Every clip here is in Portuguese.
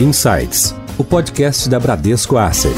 Insights, o podcast da Bradesco Asset.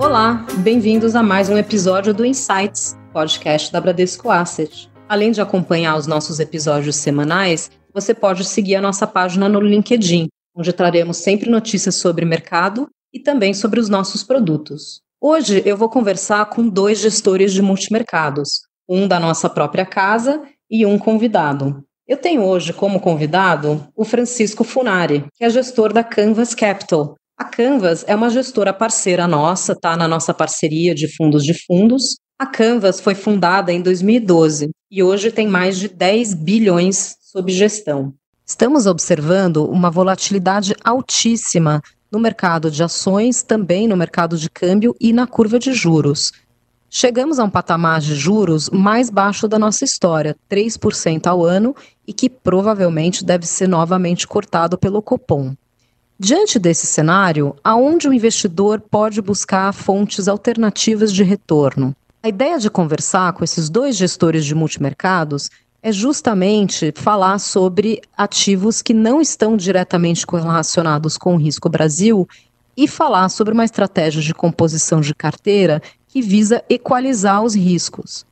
Olá, bem-vindos a mais um episódio do Insights, podcast da Bradesco Asset. Além de acompanhar os nossos episódios semanais, você pode seguir a nossa página no LinkedIn, onde traremos sempre notícias sobre mercado e também sobre os nossos produtos. Hoje eu vou conversar com dois gestores de multimercados, um da nossa própria casa e um convidado. Eu tenho hoje como convidado o Francisco Funari, que é gestor da Canvas Capital. A Canvas é uma gestora parceira nossa, tá na nossa parceria de fundos de fundos. A Canvas foi fundada em 2012 e hoje tem mais de 10 bilhões sob gestão. Estamos observando uma volatilidade altíssima no mercado de ações, também no mercado de câmbio e na curva de juros. Chegamos a um patamar de juros mais baixo da nossa história, 3% ao ano, e que provavelmente deve ser novamente cortado pelo Copom. Diante desse cenário, aonde o investidor pode buscar fontes alternativas de retorno? A ideia de conversar com esses dois gestores de multimercados é justamente falar sobre ativos que não estão diretamente correlacionados com o risco Brasil e falar sobre uma estratégia de composição de carteira que visa equalizar os riscos.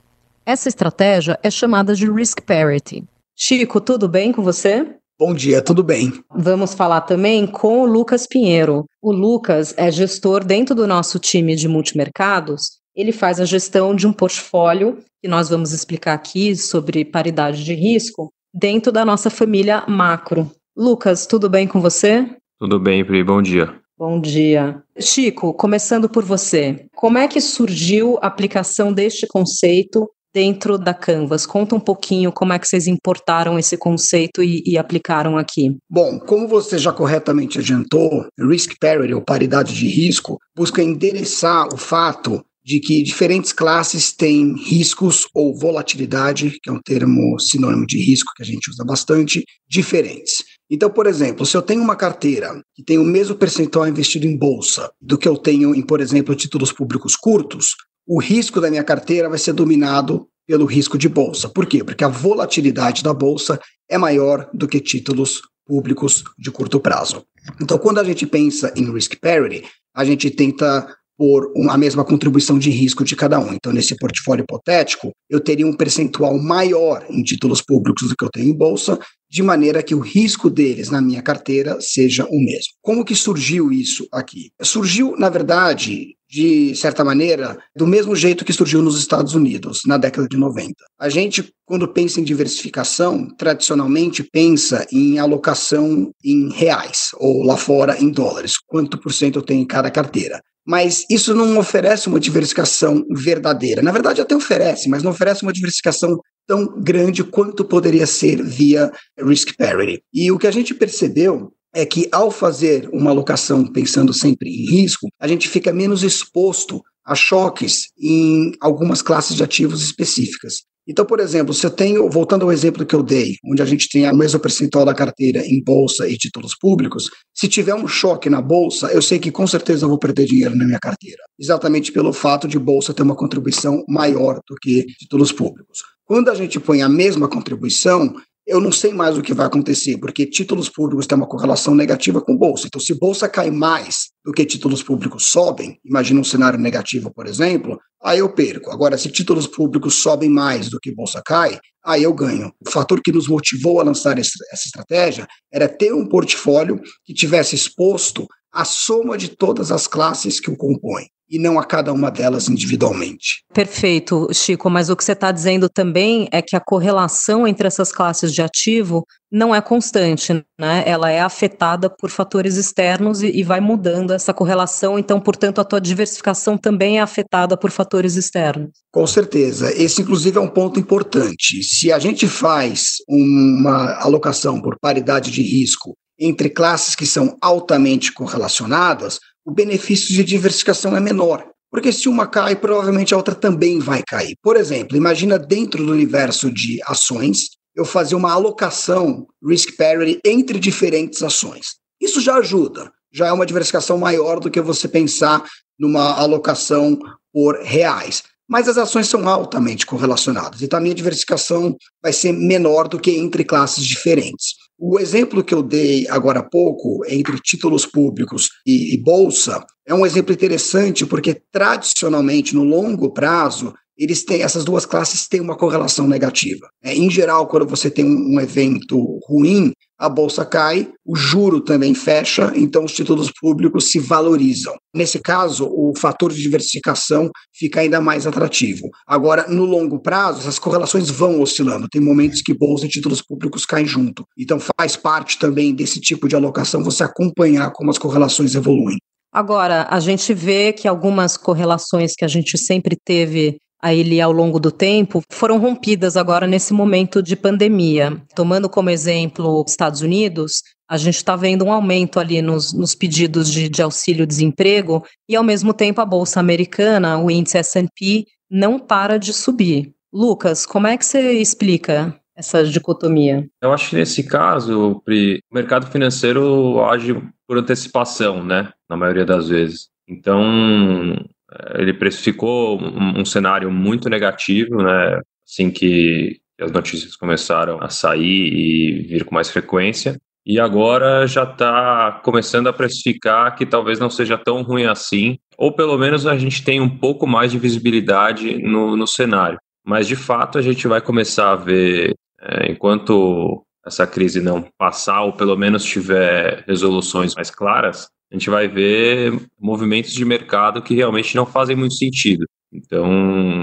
Essa estratégia é chamada de risk parity. Chico, tudo bem com você? Bom dia, tudo bem. Vamos falar também com o Lucas Pinheiro. O Lucas é gestor dentro do nosso time de multimercados. Ele faz a gestão de um portfólio que nós vamos explicar aqui sobre paridade de risco dentro da nossa família macro. Lucas, tudo bem com você? Tudo bem, Pri, bom dia. Bom dia. Chico, começando por você, como é que surgiu a aplicação deste conceito dentro da Canvas? Conta um pouquinho como é que vocês importaram esse conceito e, e aplicaram aqui. Bom, como você já corretamente adiantou, risk parity, ou paridade de risco, busca endereçar o fato de que diferentes classes têm riscos ou volatilidade, que é um termo sinônimo de risco que a gente usa bastante, diferentes. Então, por exemplo, se eu tenho uma carteira que tem o mesmo percentual investido em bolsa do que eu tenho em, por exemplo, títulos públicos curtos, o risco da minha carteira vai ser dominado pelo risco de bolsa. Por quê? Porque a volatilidade da bolsa é maior do que títulos públicos de curto prazo. Então, quando a gente pensa em risk parity, a gente tenta por a mesma contribuição de risco de cada um. Então, nesse portfólio hipotético, eu teria um percentual maior em títulos públicos do que eu tenho em bolsa, de maneira que o risco deles na minha carteira seja o mesmo. Como que surgiu isso aqui? Surgiu, na verdade, de certa maneira, do mesmo jeito que surgiu nos Estados Unidos, na década de 90. A gente, quando pensa em diversificação, tradicionalmente pensa em alocação em reais, ou lá fora em dólares, quanto por cento eu tenho em cada carteira mas isso não oferece uma diversificação verdadeira. Na verdade, até oferece, mas não oferece uma diversificação tão grande quanto poderia ser via risk parity. E o que a gente percebeu é que ao fazer uma alocação pensando sempre em risco, a gente fica menos exposto a choques em algumas classes de ativos específicas. Então, por exemplo, se eu tenho, voltando ao exemplo que eu dei, onde a gente tem a mesma percentual da carteira em bolsa e títulos públicos, se tiver um choque na bolsa, eu sei que com certeza eu vou perder dinheiro na minha carteira, exatamente pelo fato de bolsa ter uma contribuição maior do que títulos públicos. Quando a gente põe a mesma contribuição, eu não sei mais o que vai acontecer, porque títulos públicos têm uma correlação negativa com bolsa. Então, se bolsa cai mais do que títulos públicos sobem, imagina um cenário negativo, por exemplo, aí eu perco. Agora, se títulos públicos sobem mais do que bolsa cai, aí eu ganho. O fator que nos motivou a lançar essa estratégia era ter um portfólio que tivesse exposto a soma de todas as classes que o compõem e não a cada uma delas individualmente. Perfeito, Chico, mas o que você está dizendo também é que a correlação entre essas classes de ativo não é constante, né? Ela é afetada por fatores externos e, e vai mudando essa correlação, então, portanto, a tua diversificação também é afetada por fatores externos. Com certeza. Esse, inclusive, é um ponto importante. Se a gente faz uma alocação por paridade de risco entre classes que são altamente correlacionadas, o benefício de diversificação é menor. Porque se uma cai, provavelmente a outra também vai cair. Por exemplo, imagina dentro do universo de ações, eu fazer uma alocação risk parity entre diferentes ações. Isso já ajuda, já é uma diversificação maior do que você pensar numa alocação por reais. mas as ações são altamente correlacionadas. Então a minha diversificação vai ser menor do que entre classes diferentes. O exemplo que eu dei agora há pouco, entre títulos públicos e, e bolsa, é um exemplo interessante porque tradicionalmente, no longo prazo, eles têm essas duas classes têm uma correlação negativa. É, em geral, quando você tem um, um evento ruim, a bolsa cai, o juro também fecha, então os títulos públicos se valorizam. Nesse caso, o fator de diversificação fica ainda mais atrativo. Agora, no longo prazo, essas correlações vão oscilando. Tem momentos que bolsa e títulos públicos caem junto. Então, faz parte também desse tipo de alocação você acompanhar como as correlações evoluem. Agora, a gente vê que algumas correlações que a gente sempre teve aí ao longo do tempo foram rompidas agora nesse momento de pandemia. Tomando como exemplo os Estados Unidos, a gente está vendo um aumento ali nos, nos pedidos de, de auxílio-desemprego e, ao mesmo tempo, a Bolsa Americana, o índice S&P, não para de subir. Lucas, como é que você explica essa dicotomia? Eu acho que nesse caso, Pri, o mercado financeiro age por antecipação, né? Na maioria das vezes. Então, ele precificou um, um cenário muito negativo, né? Assim que as notícias começaram a sair e vir com mais frequência. E agora já está começando a precificar que talvez não seja tão ruim assim, ou pelo menos a gente tem um pouco mais de visibilidade no, no cenário. Mas de fato a gente vai começar a ver, é, enquanto essa crise não passar, ou pelo menos tiver resoluções mais claras, a gente vai ver movimentos de mercado que realmente não fazem muito sentido. Então,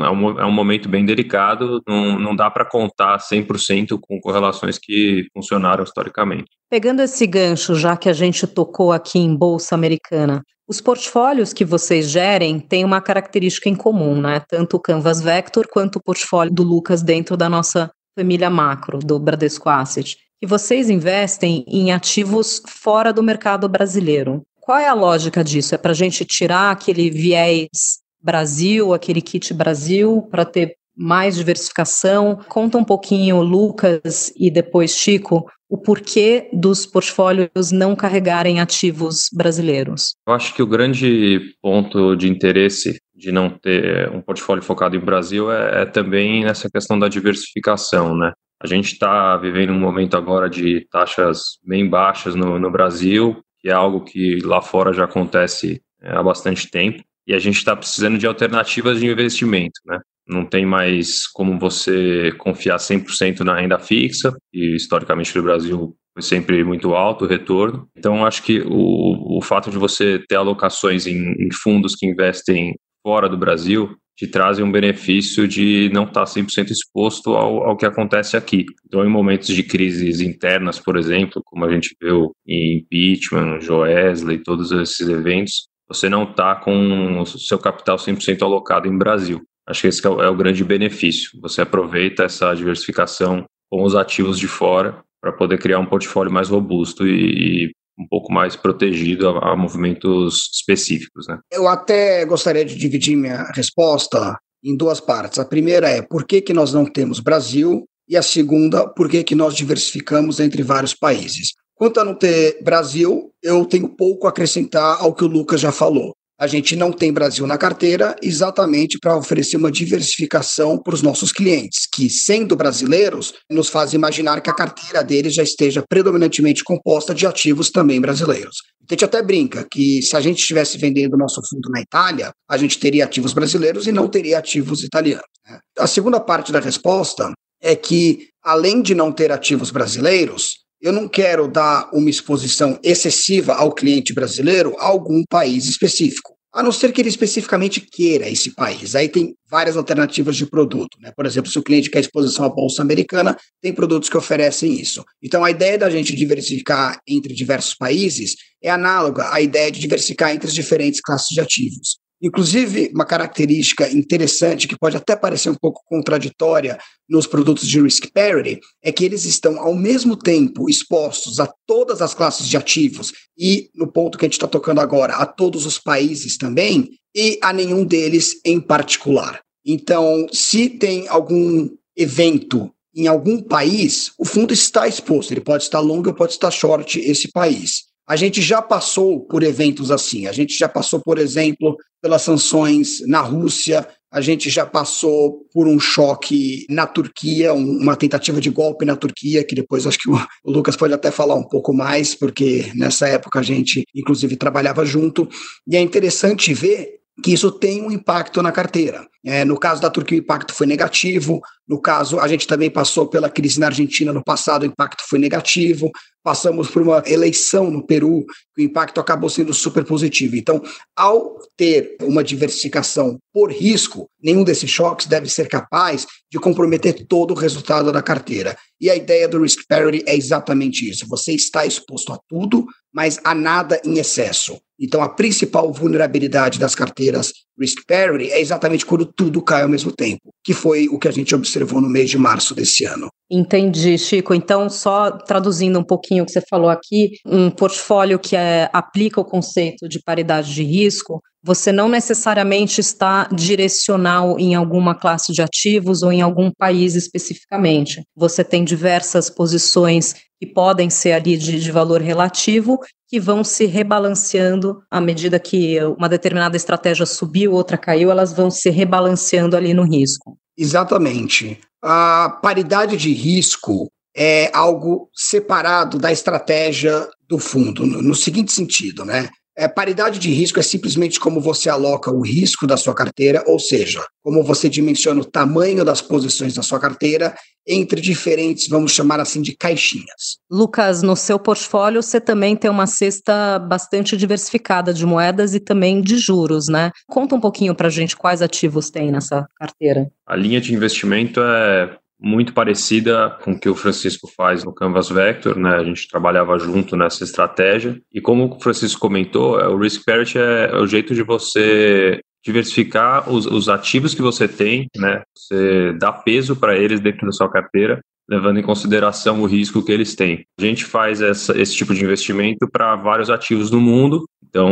é um, é um momento bem delicado, não, não dá para contar 100% com correlações que funcionaram historicamente. Pegando esse gancho, já que a gente tocou aqui em Bolsa Americana, os portfólios que vocês gerem têm uma característica em comum, né? Tanto o Canvas Vector quanto o portfólio do Lucas dentro da nossa família macro, do Bradesco Asset. E vocês investem em ativos fora do mercado brasileiro. Qual é a lógica disso? É para a gente tirar aquele viés Brasil, aquele kit Brasil, para ter mais diversificação? Conta um pouquinho, Lucas e depois Chico, o porquê dos portfólios não carregarem ativos brasileiros. Eu acho que o grande ponto de interesse de não ter um portfólio focado em Brasil é, é também nessa questão da diversificação, né? A gente está vivendo um momento agora de taxas bem baixas no, no Brasil, que é algo que lá fora já acontece é, há bastante tempo, e a gente está precisando de alternativas de investimento, né? Não tem mais como você confiar 100% na renda fixa, e historicamente no Brasil foi sempre muito alto o retorno. Então, acho que o, o fato de você ter alocações em, em fundos que investem fora do Brasil te trazem um benefício de não estar 100% exposto ao, ao que acontece aqui. Então, em momentos de crises internas, por exemplo, como a gente viu em impeachment, Joesley, todos esses eventos, você não está com o seu capital 100% alocado em Brasil. Acho que esse é o, é o grande benefício. Você aproveita essa diversificação com os ativos de fora para poder criar um portfólio mais robusto e, e um pouco mais protegido a, a movimentos específicos. Né? Eu até gostaria de dividir minha resposta em duas partes. A primeira é por que, que nós não temos Brasil e a segunda, por que, que nós diversificamos entre vários países. Quanto a não ter Brasil, eu tenho pouco a acrescentar ao que o Lucas já falou. A gente não tem Brasil na carteira exatamente para oferecer uma diversificação para os nossos clientes, que, sendo brasileiros, nos faz imaginar que a carteira deles já esteja predominantemente composta de ativos também brasileiros. A gente até brinca que se a gente estivesse vendendo nosso fundo na Itália, a gente teria ativos brasileiros e não teria ativos italianos. Né? A segunda parte da resposta é que, além de não ter ativos brasileiros, eu não quero dar uma exposição excessiva ao cliente brasileiro a algum país específico, a não ser que ele especificamente queira esse país. Aí tem várias alternativas de produto. Né? Por exemplo, se o cliente quer exposição à Bolsa Americana, tem produtos que oferecem isso. Então, a ideia da gente diversificar entre diversos países é análoga à ideia de diversificar entre as diferentes classes de ativos. Inclusive, uma característica interessante, que pode até parecer um pouco contraditória nos produtos de risk parity, é que eles estão, ao mesmo tempo, expostos a todas as classes de ativos e, no ponto que a gente está tocando agora, a todos os países também, e a nenhum deles em particular. Então, se tem algum evento em algum país, o fundo está exposto, ele pode estar longo ou pode estar short esse país. A gente já passou por eventos assim. A gente já passou, por exemplo, pelas sanções na Rússia, A gente já passou por um choque na Turquia, uma tentativa de golpe na Turquia, que depois acho que o, Lucas pode até falar um pouco mais, porque nessa época a gente, inclusive, trabalhava junto. E é interessante ver que isso tem um impacto na carteira. É, no caso da Turquia, o impacto foi negativo. No caso, a gente também passou pela crise na Argentina no passado, o impacto foi negativo. Passamos por uma eleição no Peru, o impacto acabou sendo super positivo. Então, ao ter uma diversificação por risco, nenhum desses choques deve ser capaz de comprometer todo o resultado da carteira. E a ideia do risk parity é exatamente isso. Você está exposto a tudo, mas a nada em excesso. Então, a principal vulnerabilidade das carteiras risk parity é exatamente quando tudo cai ao mesmo tempo, que foi o que a gente observou no mês de março desse ano. Entendi, Chico. Então, só traduzindo um pouquinho o que você falou aqui, um portfólio que é, aplica o conceito de paridade de risco, você não necessariamente está direcional em alguma classe de ativos ou em algum país especificamente. Você tem diversas posições que podem ser ali de, de valor relativo que vão se rebalanceando à medida que uma determinada estratégia subiu, outra caiu, elas vão se rebalanceando ali no risco. Exatamente. A paridade de risco é algo separado da estratégia do fundo, no, no seguinte sentido, né? É, paridade de risco é simplesmente como você aloca o risco da sua carteira, ou seja, como você dimensiona o tamanho das posições da sua carteira entre diferentes, vamos chamar assim, de caixinhas. Lucas, no seu portfólio você também tem uma cesta bastante diversificada de moedas e também de juros, né? Conta um pouquinho para a gente quais ativos tem nessa carteira. A linha de investimento é muito parecida com o que o Francisco faz no Canvas Vector, né? A gente trabalhava junto nessa estratégia. E como o Francisco comentou, é, o Risk Parity é, é o jeito de você diversificar os, os ativos que você tem, né? Você dá peso para eles dentro da sua carteira, levando em consideração o risco que eles têm. A gente faz essa, esse tipo de investimento para vários ativos no mundo, então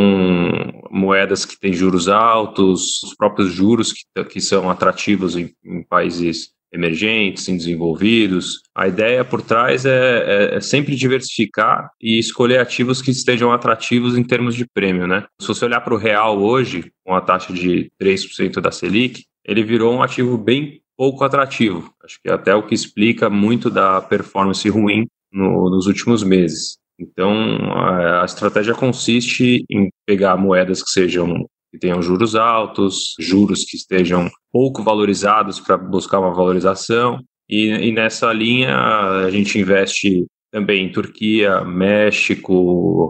moedas que têm juros altos, os próprios juros que, que são atrativos em, em países emergentes, em desenvolvidos. A ideia por trás é, é, é, sempre diversificar e escolher ativos que estejam atrativos em termos de prêmio, né? Se você olhar para o real hoje, com a taxa de 3% da Selic, ele virou um ativo bem pouco atrativo. Acho que é até o que explica muito da performance ruim no, nos últimos meses. Então, a, a estratégia consiste em pegar moedas que sejam que tenham juros altos, juros que estejam pouco valorizados para buscar uma valorização. E, e, nessa linha a gente investe também em Turquia, México,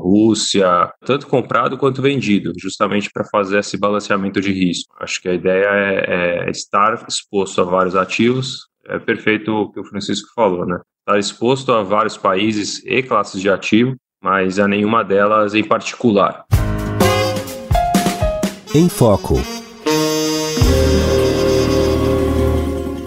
Rússia, tanto comprado quanto vendido, justamente para fazer esse balanceamento de risco. Acho que a ideia é, é estar exposto a vários ativos. É perfeito o que o Francisco falou, né? Estar exposto a vários países e classes de ativo, mas a nenhuma delas em particular. Em Foco.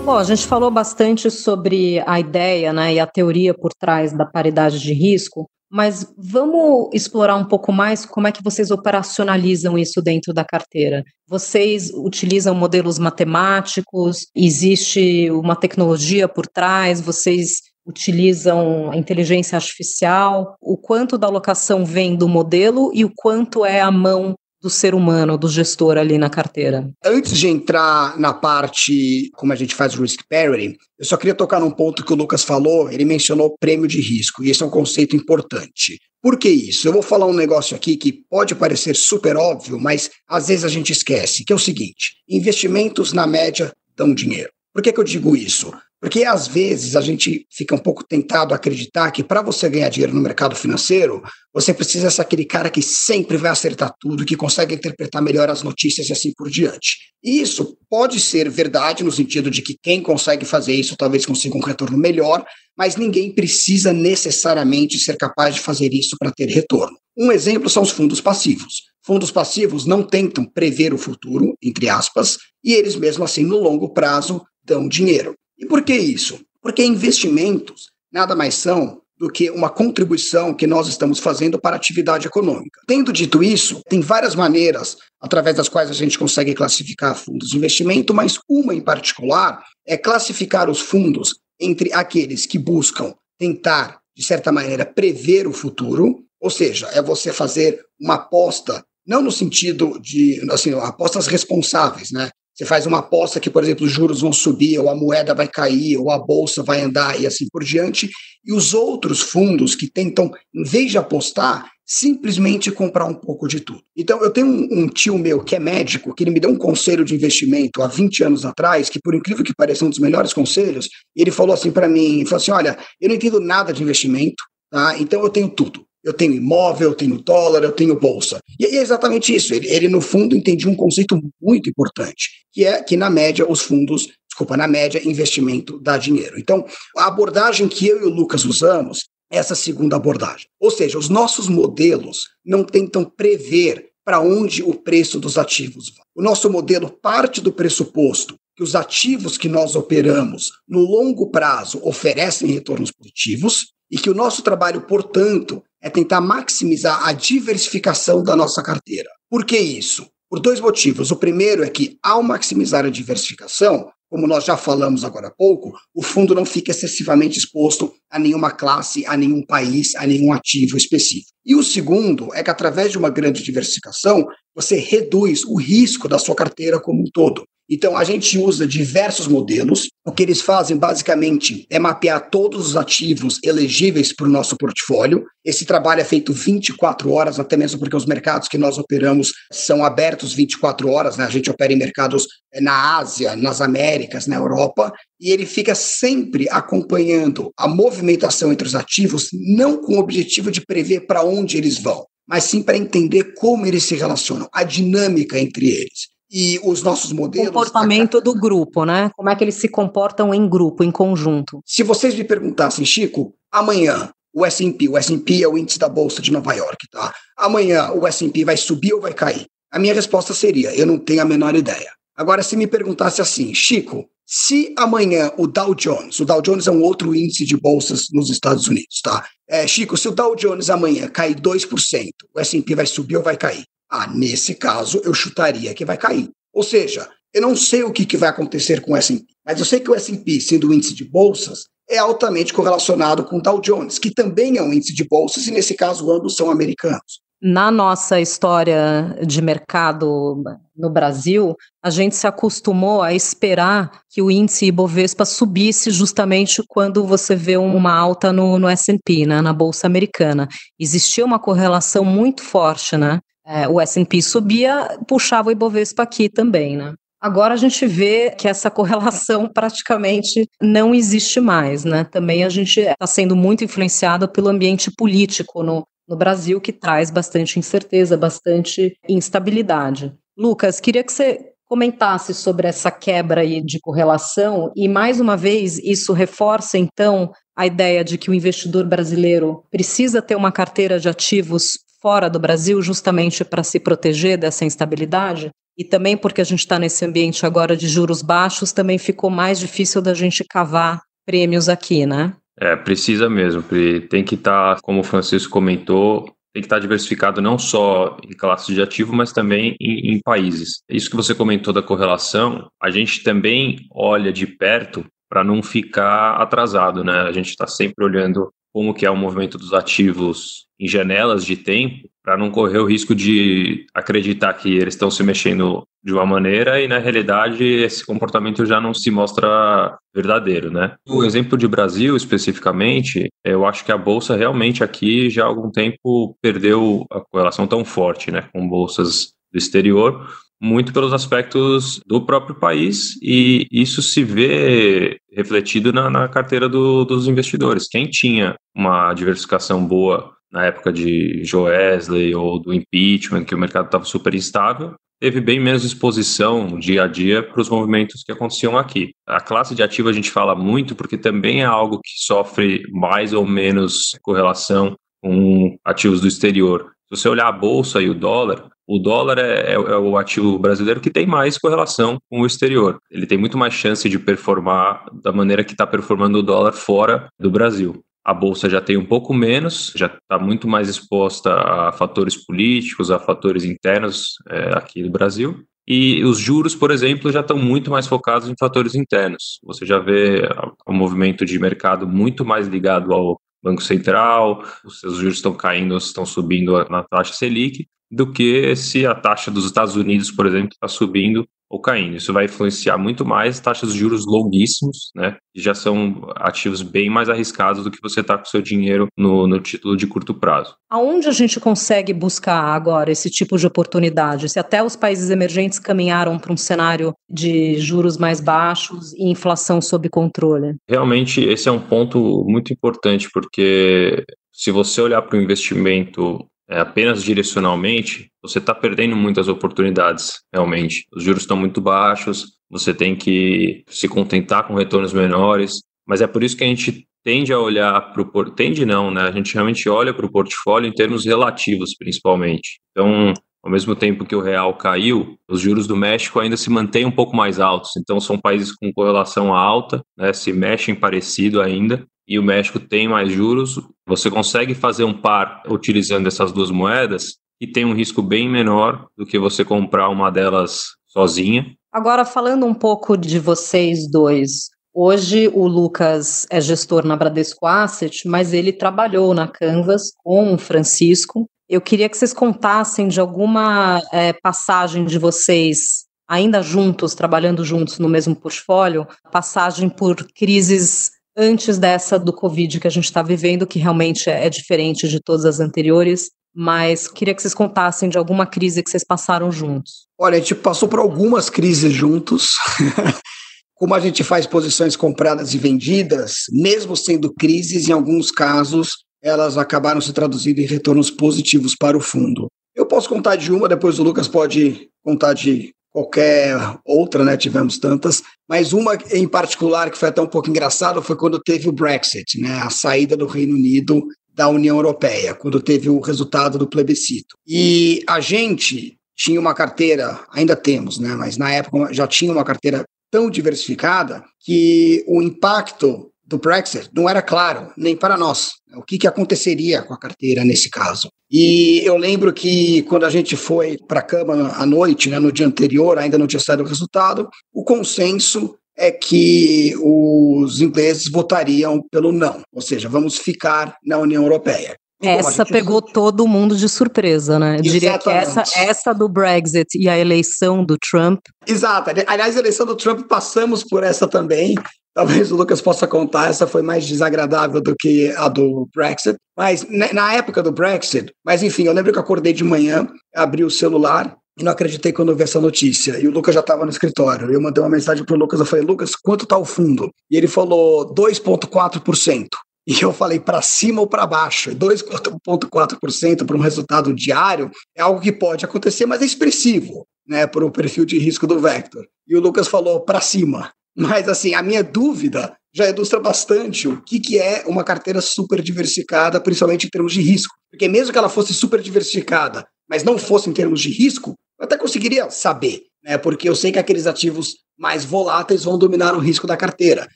Bom, a gente falou bastante sobre a ideia né, e a teoria por trás da paridade de risco, mas vamos explorar um pouco mais como é que vocês operacionalizam isso dentro da carteira. Vocês utilizam modelos matemáticos? Existe uma tecnologia por trás? Vocês utilizam a inteligência artificial? O quanto da alocação vem do modelo e o quanto é a mão do ser humano, do gestor ali na carteira? Antes de entrar na parte como a gente faz o risk parity, eu só queria tocar num ponto que o Lucas falou, ele mencionou prêmio de risco, e esse é um conceito importante. Por que isso? Eu vou falar um negócio aqui que pode parecer super óbvio, mas às vezes a gente esquece, que é o seguinte: investimentos na média dão dinheiro. Por que, que eu digo isso? Porque às vezes a gente fica um pouco tentado a acreditar que para você ganhar dinheiro no mercado financeiro, você precisa ser aquele cara que sempre vai acertar tudo, que consegue interpretar melhor as notícias e assim por diante. E isso pode ser verdade no sentido de que quem consegue fazer isso talvez consiga um retorno melhor, mas ninguém precisa necessariamente ser capaz de fazer isso para ter retorno. Um exemplo são os fundos passivos. Fundos passivos não tentam prever o futuro, entre aspas, e eles mesmo assim no longo prazo dão dinheiro. E por que isso? Porque investimentos nada mais são do que uma contribuição que nós estamos fazendo para a atividade econômica. Tendo dito isso, tem várias maneiras através das quais a gente consegue classificar fundos de investimento, mas uma em particular é classificar os fundos entre aqueles que buscam tentar, de certa maneira, prever o futuro, ou seja, é você fazer uma aposta, não no sentido de, assim, apostas responsáveis, né? Você faz uma aposta que, por exemplo, os juros vão subir, ou a moeda vai cair, ou a bolsa vai andar e assim por diante. E os outros fundos que tentam, em vez de apostar, simplesmente comprar um pouco de tudo. Então, eu tenho um, um, tio meu que é médico, que ele me deu um conselho de investimento há 20 anos atrás, que por incrível que pareça é um dos melhores conselhos, ele falou assim para mim, falou assim, olha, eu não entendo nada de investimento, tá? então eu tenho tudo. Eu tenho imóvel, eu tenho dólar, eu tenho bolsa. E é exatamente isso. Ele, ele, no fundo, entendia um conceito muito importante, que é que, na média, os fundos, desculpa, na média, investimento dá dinheiro. Então, a abordagem que eu e o Lucas usamos essa segunda abordagem. Ou seja, os nossos modelos não tentam prever para onde o preço dos ativos vai. O nosso modelo parte do pressuposto que os ativos que nós operamos no longo prazo oferecem retornos positivos e que o nosso trabalho, portanto, é tentar maximizar a diversificação da nossa carteira. Por que isso? Por dois motivos. O primeiro é que, ao maximizar a diversificação, como nós já falamos agora há pouco, o fundo não fica excessivamente exposto a nenhuma classe, a nenhum país, a nenhum ativo específico. E o segundo é que, através de uma grande diversificação, você reduz o risco da sua carteira como um todo. Então, a gente usa diversos modelos. O que eles fazem, basicamente, é mapear todos os ativos elegíveis para o nosso portfólio. Esse trabalho é feito 24 horas, até mesmo porque os mercados que nós operamos são abertos 24 horas. Né? A gente opera em mercados eh, na Ásia, nas Américas, na Europa. E ele fica sempre acompanhando a movimentação entre os ativos, não com o objetivo de prever para onde eles vão, mas sim para entender como eles se relacionam, a dinâmica entre eles e os nossos modelos. Comportamento do grupo, né? Como é que eles se comportam em grupo, em conjunto? Se vocês me perguntassem, Chico, amanhã o S&P, o S&P é o índice da bolsa de Nova York, tá? Amanhã o S&P vai subir ou vai cair? A minha resposta seria: eu não tenho a menor ideia. Agora, se me perguntasse assim, Chico, se amanhã o Dow Jones, o Dow Jones é um outro índice de bolsas nos Estados Unidos, tá? É, Chico, se o Dow Jones amanhã cair 2%, o S&P vai subir ou vai cair? Ah, nesse caso, eu chutaria que vai cair. Ou seja, eu não sei o que, que vai acontecer com o S&P, mas eu sei que o S&P, sendo um índice de bolsas, é altamente correlacionado com o Dow Jones, que também é um índice de bolsas, e nesse caso ambos são americanos. Na nossa história de mercado no Brasil, a gente se acostumou a esperar que o índice Ibovespa subisse justamente quando você vê uma alta no, no S&P, né, na Bolsa Americana. Existia uma correlação muito forte, né? É, o S&P subia, puxava o Ibovespa aqui também, né? Agora a gente vê que essa correlação praticamente não existe mais, né? Também a gente está sendo muito influenciado pelo ambiente político no, no Brasil, que traz bastante incerteza, bastante instabilidade. Lucas, queria que você comentasse sobre essa quebra aí de correlação e, mais uma vez, isso reforça, então, a ideia de que o investidor brasileiro precisa ter uma carteira de ativos fora do Brasil, justamente para se proteger dessa instabilidade? E também porque a gente está nesse ambiente agora de juros baixos, também ficou mais difícil da gente cavar prêmios aqui, né? É, precisa mesmo. Tem que estar, tá, como o Francisco comentou, tem que estar tá diversificado não só em classes de ativo, mas também em, em, países. Isso que você comentou da correlação, a gente também olha de perto para não ficar atrasado, né? A gente está sempre olhando como que é o movimento dos ativos em janelas de tempo, para não correr o risco de acreditar que eles estão se mexendo de uma maneira e na realidade esse comportamento já não se mostra verdadeiro, né? O exemplo de Brasil especificamente, eu acho que a bolsa realmente aqui já há algum tempo perdeu a correlação tão forte, né, com bolsas do exterior, muito pelos aspectos do próprio país e isso se vê refletido na, na carteira do, dos investidores. Quem tinha uma diversificação boa na época de Joesley ou do impeachment, que o mercado estava super instável, teve bem menos exposição dia a dia para os movimentos que aconteciam aqui. A classe de ativo a gente fala muito porque também é algo que sofre mais ou menos correlação com ativos do exterior. Se você olhar a bolsa e o dólar, o dólar é, é, é, o ativo brasileiro que tem mais correlação com o exterior. Ele tem muito mais chance de performar da maneira que está performando o dólar fora do Brasil. A bolsa já tem um pouco menos, já está muito mais exposta a fatores políticos, a fatores internos é, aqui do Brasil. E os juros, por exemplo, já estão muito mais focados em fatores internos. Você já vê o movimento de mercado muito mais ligado ao Banco Central, os seus juros estão caindo, estão subindo na taxa Selic, do que se a taxa dos Estados Unidos, por exemplo, está subindo ou caindo. Isso vai influenciar muito mais taxas de juros longuíssimos, né? Que já são ativos bem mais arriscados do que você está com seu dinheiro no, no título de curto prazo. Aonde a gente consegue buscar agora esse tipo de oportunidade? Se até os países emergentes caminharam para um cenário de juros mais baixos e inflação sob controle? Realmente, esse é um ponto muito importante, porque se você olhar para o investimento é, apenas direcionalmente, você está perdendo muitas oportunidades, realmente. Os juros estão muito baixos, você tem que se contentar com retornos menores, mas é por isso que a gente tende a olhar para o... Tende não, né? A gente realmente olha para o portfólio em termos relativos, principalmente. Então, ao mesmo tempo que o real caiu, os juros do México ainda se mantêm um pouco mais altos. Então, são países com correlação alta, né, se mexem parecido ainda, e o México tem mais juros. Você consegue fazer um par utilizando essas duas moedas e tem um risco bem menor do que você comprar uma delas sozinha. Agora, falando um pouco de vocês dois, Hoje o Lucas é gestor na Bradesco Asset, mas ele trabalhou na Canvas com o Francisco eu queria que vocês contassem de alguma é, passagem de vocês, ainda juntos, trabalhando juntos no mesmo portfólio, passagem por crises antes dessa do Covid que a gente está vivendo, que realmente é, é diferente de todas as anteriores, mas queria que vocês contassem de alguma crise que vocês passaram juntos. Olha, a gente passou por algumas crises juntos. Como a gente faz posições compradas e vendidas, mesmo sendo crises, em alguns casos elas acabaram se traduzindo em retornos positivos para o fundo. Eu posso contar de uma, depois o Lucas pode contar de qualquer outra, né? Tivemos tantas, mas uma em particular que foi até um pouco engraçado foi quando teve o Brexit, né? A saída do Reino Unido da União Europeia, quando teve o resultado do plebiscito. E a gente tinha uma carteira, ainda temos, né? Mas na época já tinha uma carteira tão diversificada que o impacto do Brexit não era claro nem para nós o que, que aconteceria com a carteira nesse caso. E eu lembro que quando a gente foi para a cama à noite, né, no dia anterior, ainda não tinha saído o resultado, o consenso é que os ingleses votariam pelo não, ou seja, vamos ficar na União Europeia. Essa pegou todo mundo de surpresa, né? Eu diria que essa, essa do Brexit e a eleição do Trump. Exato. Aliás, a eleição do Trump passamos por essa também. Talvez o Lucas possa contar, essa foi mais desagradável do que a do Brexit. Mas na época do Brexit, mas enfim, eu lembro que eu acordei de manhã, abri o celular e não acreditei quando eu vi essa notícia. E o Lucas já estava no escritório. Eu mandei uma mensagem para o Lucas, eu falei, Lucas, quanto está o fundo? E ele falou 2,4%. E eu falei para cima ou para baixo. 2,4% para um resultado diário é algo que pode acontecer, mas é expressivo né, para o perfil de risco do Vector. E o Lucas falou para cima. Mas, assim, a minha dúvida já ilustra bastante o que, que é uma carteira super diversificada, principalmente em termos de risco. Porque mesmo que ela fosse super diversificada, mas não fosse em termos de risco, eu até conseguiria saber, né? Porque eu sei que aqueles ativos mais voláteis vão dominar o risco da carteira.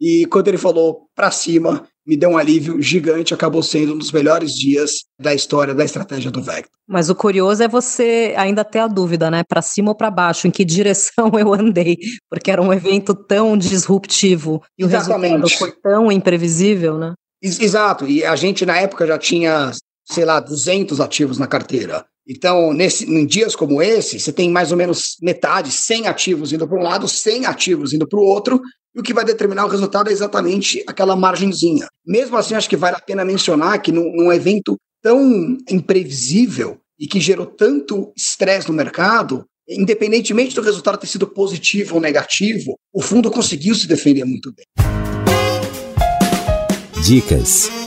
E quando ele falou para cima, me deu um alívio gigante, acabou sendo um dos melhores dias da história da estratégia do Vector. Mas o curioso é você ainda ter a dúvida, né? Para cima ou para baixo, em que direção eu andei, porque era um evento tão disruptivo e Exatamente. o resultado foi tão imprevisível, né? Exato, e a gente na época já tinha, sei lá, 200 ativos na carteira. Então, nesse, em dias como esse, você tem mais ou menos metade, 100 ativos indo para um lado, 100 ativos indo para o outro, e o que vai determinar o resultado é exatamente aquela margenzinha. Mesmo assim, acho que vale a pena mencionar que num, num evento tão imprevisível e que gerou tanto estresse no mercado, independentemente do resultado ter sido positivo ou negativo, o fundo conseguiu se defender muito bem. Dicas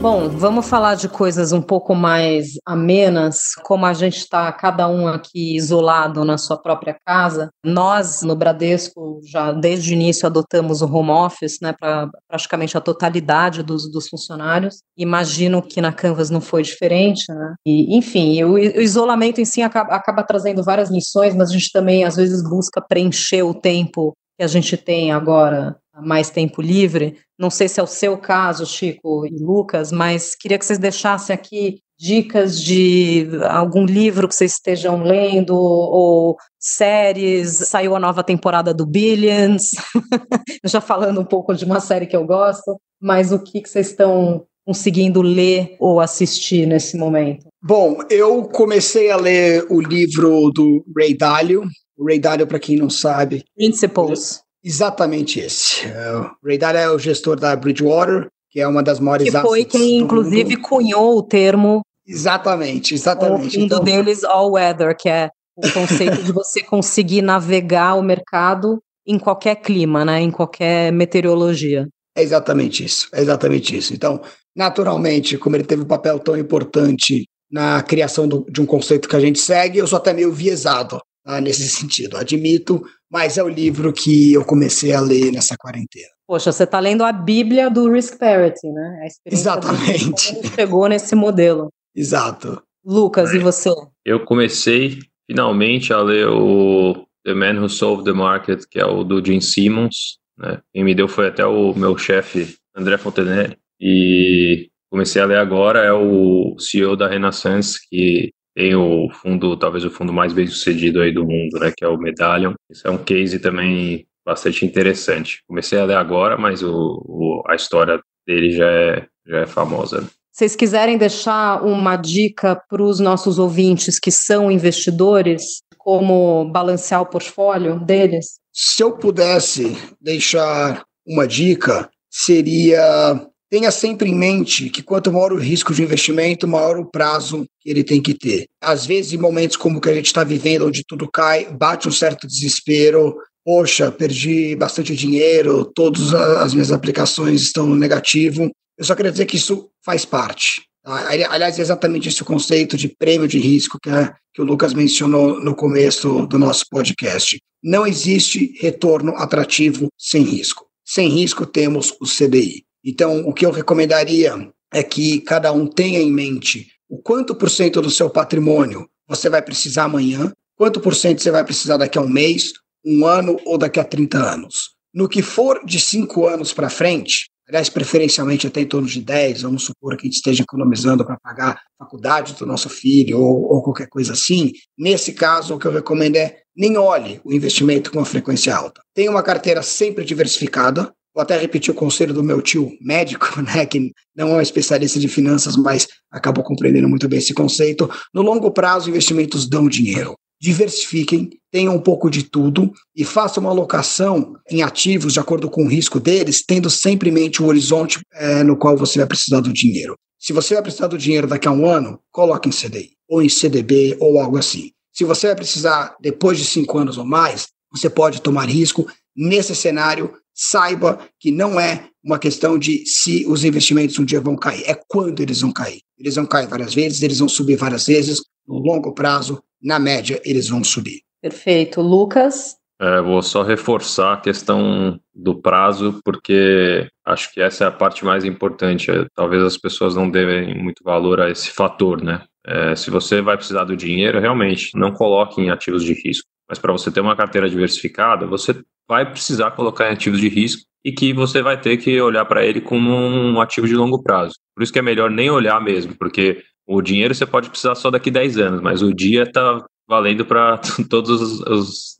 Bom, vamos falar de coisas um pouco mais amenas, como a gente está cada um aqui isolado na sua própria casa. Nós, no Bradesco, já desde o início adotamos o home office, né, para praticamente a totalidade dos, dos funcionários. Imagino que na Canvas não foi diferente, né? E, enfim, o, o isolamento em si acaba, acaba trazendo várias lições, mas a gente também às vezes busca preencher o tempo que a gente tem agora mais tempo livre. Não sei se é o seu caso, Chico e Lucas, mas queria que vocês deixassem aqui dicas de algum livro que vocês estejam lendo ou séries. Saiu a nova temporada do Billions, já falando um pouco de uma série que eu gosto, mas o que, que vocês estão conseguindo ler ou assistir nesse momento? Bom, eu comecei a ler o livro do Ray Dalio. O Ray Dalio, para quem não sabe, Principles. Exatamente esse. Uh, Ray Dalio é o gestor da Bridgewater, que é uma das maiores Que foi quem, inclusive, mundo. cunhou o termo. Exatamente, exatamente. O fundo então, deles, All Weather, que é o conceito de você conseguir navegar o mercado em qualquer clima, né? Em qualquer meteorologia. É exatamente isso, é exatamente isso. Então, naturalmente, como ele teve um papel tão importante na criação do, de um conceito que a gente segue, eu sou até meio viesado tá, nesse sentido, admito, mas é o livro que eu comecei a ler nessa quarentena. Poxa, você está lendo a Bíblia do Risk Parity, né? Exatamente. Como chegou nesse modelo. Exato. Lucas, e você? Eu comecei finalmente a ler o The Man Who Solved the Market, que é o do Jim Simmons. Né? Quem me deu foi até o meu chefe, André Fontenelle. E comecei a ler agora, é o CEO da Renaissance, que tem o fundo, talvez o fundo mais bem sucedido aí do mundo, né, que é o Medallion. Isso é um case também bastante interessante. Comecei a ler agora, mas o, o a história dele já é, já é famosa. Vocês quiserem deixar uma dica para os nossos ouvintes que são investidores, como balancear o portfólio deles? Se eu pudesse deixar uma dica, seria tenha sempre em mente que quanto maior o risco de investimento, maior o prazo que ele tem que ter. Às vezes, em momentos como o que a gente está vivendo, onde tudo cai, bate um certo desespero. Poxa, perdi bastante dinheiro, todas as minhas aplicações estão no negativo. Eu só queria dizer que isso faz parte. Tá? Aliás, é exatamente esse o conceito de prêmio de risco que, que o Lucas mencionou no começo do nosso podcast. Não existe retorno atrativo sem risco. Sem risco, temos o CDI. Então, o que eu recomendaria é que cada um tenha em mente o quanto por cento do seu patrimônio você vai precisar amanhã, quanto por cento você vai precisar daqui a um mês, um ano ou daqui a 30 anos. No que for de cinco anos para frente, aliás, preferencialmente até em torno de 10, vamos supor que a gente esteja economizando para pagar a faculdade do nosso filho ou, ou, qualquer coisa assim, nesse caso, o que eu recomendo é nem olhe o investimento com uma frequência alta. Tenha uma carteira sempre diversificada, Vou até repetir o conselho do meu tio médico, né, que não é um especialista de finanças, mas acabou compreendendo muito bem esse conceito. No longo prazo, investimentos dão dinheiro. Diversifiquem, tenham um pouco de tudo e façam uma alocação em ativos de acordo com o risco deles, tendo sempre em mente o horizonte é, no qual você vai precisar do dinheiro. Se você vai precisar do dinheiro daqui a um ano, coloque em CDI, ou em CDB, ou algo assim. Se você vai precisar depois de cinco anos ou mais, você pode tomar risco. Nesse cenário, saiba que não é uma questão de se os investimentos um dia vão cair, é quando eles vão cair. Eles vão cair várias vezes, eles vão subir várias vezes, no longo prazo, na média, eles vão subir. Perfeito. Lucas? É, vou só reforçar a questão do prazo, porque acho que essa é a parte mais importante. É, talvez as pessoas não devem muito valor a esse fator, né? É, se você vai precisar do dinheiro, realmente, não coloque em ativos de risco. Mas para você ter uma carteira diversificada, você vai precisar colocar em ativos de risco e que você vai ter que olhar para ele como um ativo de longo prazo. Por isso que é melhor nem olhar mesmo, porque o dinheiro você pode precisar só daqui 10 anos, mas o dia está valendo para todos os,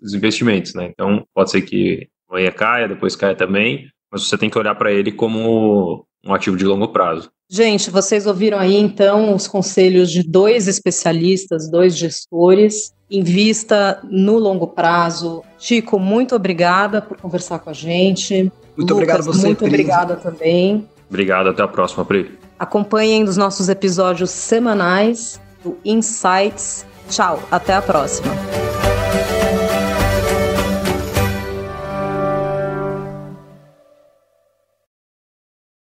os, investimentos, né? Então pode ser que amanhã caia, depois caia também, mas você tem que olhar para ele como um ativo de longo prazo. Gente, vocês ouviram aí então os conselhos de dois especialistas, dois gestores invista no longo prazo. Chico, muito obrigada por conversar com a gente. Muito Lucas, obrigado a você, Muito Pri. obrigada também. Obrigado, até a próxima, Pri. Acompanhem os nossos episódios semanais do Insights. Tchau, até a próxima.